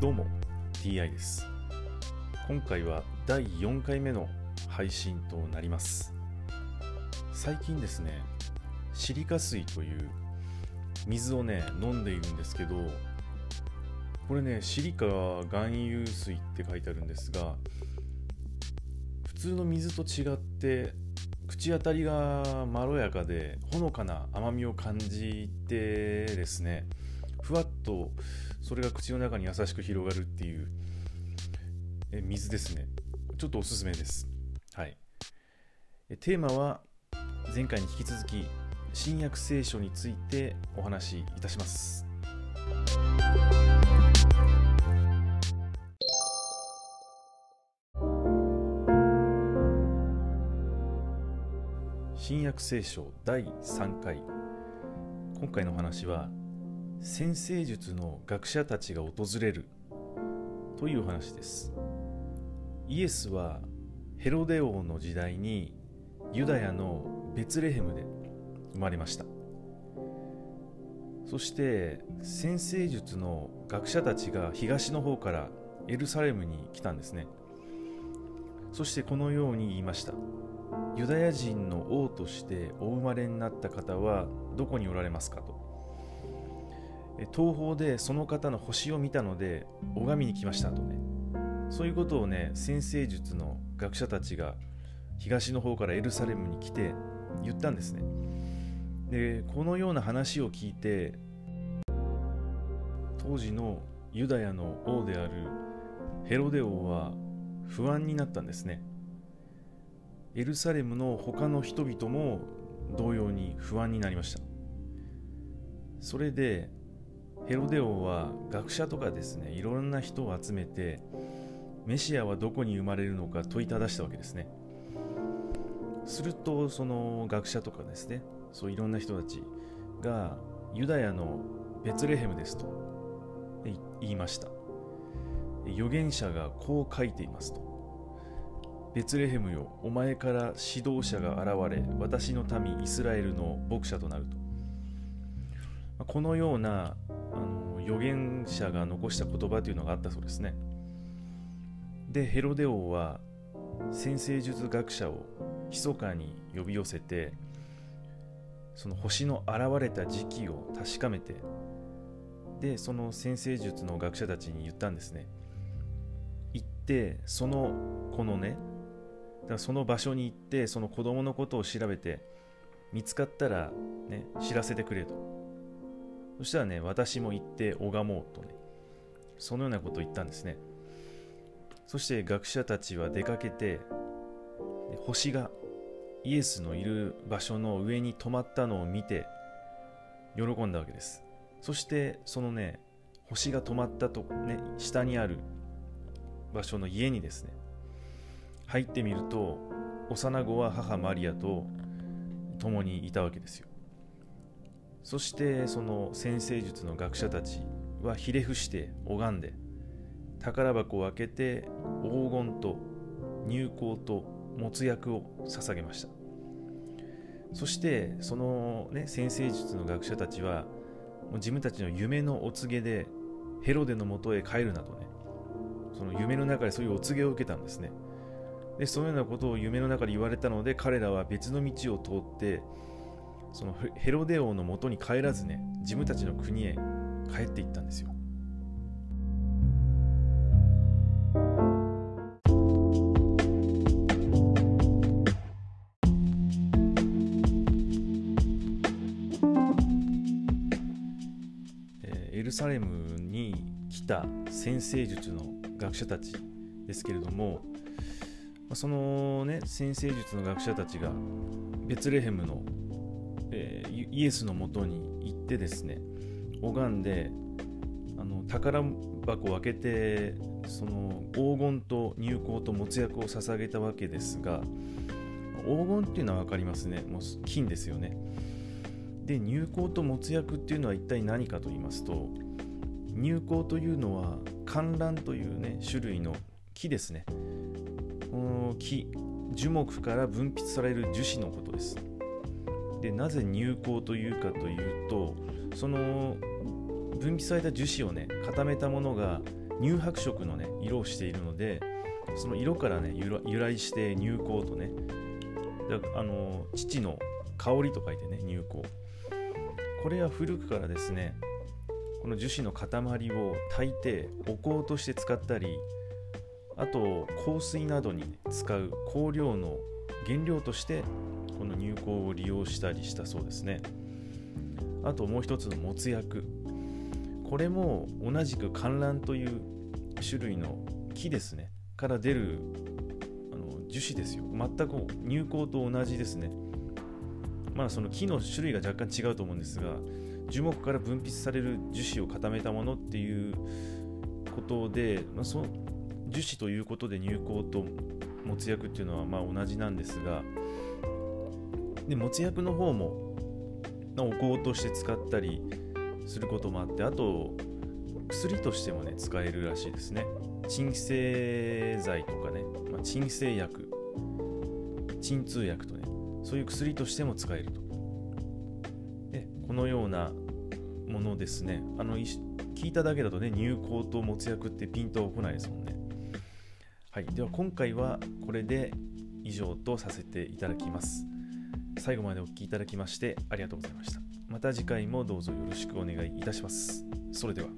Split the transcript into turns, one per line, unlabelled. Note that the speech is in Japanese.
どうも TI です。今回は第4回目の配信となります。最近ですねシリカ水という水をね飲んでいるんですけどこれねシリカ含有水って書いてあるんですが普通の水と違って口当たりがまろやかでほのかな甘みを感じてですねふわっとそれが口の中に優しく広がるっていうえ水ですね。ちょっとおすすめです。はい。テーマは前回に引き続き新約聖書についてお話しいたします。新約聖書第3回。今回のお話は先生術の学者たちが訪れるという話です。イエスはヘロデ王の時代にユダヤのベツレヘムで生まれました。そして先生術の学者たちが東の方からエルサレムに来たんですね。そしてこのように言いました。ユダヤ人の王としてお生まれになった方はどこにおられますかと。東方でその方の星を見たので拝みに来ましたとね。そういうことをね先生術の学者たちが東の方からエルサレムに来て言ったんですね。でこのような話を聞いて当時のユダヤの王であるヘロデ王は不安になったんですね。エルサレムの他の人々も同様に不安になりました。それでヘロデ王は学者とかですねいろんな人を集めてメシアはどこに生まれるのか問いただしたわけですね。するとその学者とかですねそういろんな人たちがユダヤのベツレヘムですと言いました。預言者がこう書いていますと。ベツレヘムよお前から指導者が現れ私の民イスラエルの牧者となると。このようなあの預言者が残した言葉というのがあったそうですね。でヘロデ王は先生術学者を密かに呼び寄せてその星の現れた時期を確かめてでその先生術の学者たちに言ったんですね。行ってそのこのねだからその場所に行ってその子供のことを調べて見つかったらね知らせてくれと。そしたらね私も行って拝もうとねそのようなことを言ったんですね。そして学者たちは出かけて星がイエスのいる場所の上に止まったのを見て喜んだわけです。そしてそのね星が止まったとね下にある場所の家にですね入ってみると幼子は母マリアと共にいたわけですよ。そしてその先生術の学者たちはひれ伏して拝んで宝箱を開けて黄金と入香ともつ薬を捧げました。そしてその、ね、先生術の学者たちはもう自分たちの夢のお告げでヘロデのもとへ帰るなどねその夢の中でそういうお告げを受けたんですね。でそのようなことを夢の中で言われたので彼らは別の道を通ってそのヘロデ王のもとに帰らずね自分たちの国へ帰っていったんですよ。エルサレムに来た先生術の学者たちですけれどもそのね先生術の学者たちがベツレヘムの、イエスのもとに行ってですね拝んであの宝箱を開けてその黄金と入香と没薬を捧げたわけですが黄金っていうのは分かりますね。もう金ですよね。で入香と没薬っていうのは一体何かと言いますと入香というのは観覧というね種類の木ですね。この木樹木から分泌される樹脂のことです。でなぜ入香というかというとその分泌された樹脂をね固めたものが乳白色のね色をしているのでその色からね由来して乳香とねあの父の香りと書いてね乳香これは古くからですねこの樹脂の塊を炊いてお香として使ったりあと香水などに、使う香料の原料としてこの乳香を利用したりしたそうですね。あともう一つのもつ薬これも同じく観覧という種類の木ですね。から出るあの樹脂ですよ。全く乳香と同じですね。まあその木の種類が若干違うと思うんですが樹木から分泌される樹脂を固めたものっていうことで、まあ、その樹脂ということで乳香ともつ薬っていうのはま同じなんですがでもつ薬の方もお香として使ったりすることもあってあと薬としてもね使えるらしいですね。鎮静剤とかね、まあ、鎮静薬。鎮痛薬とねそういう薬としても使えると。でこのようなものですね。あの聞いただけだとね入香と持つ薬ってピンとこないですもんね。はい。では今回はこれで以上とさせていただきます。最後までお聴きいただきましてありがとうございました。また次回もどうぞよろしくお願いいたします。それでは。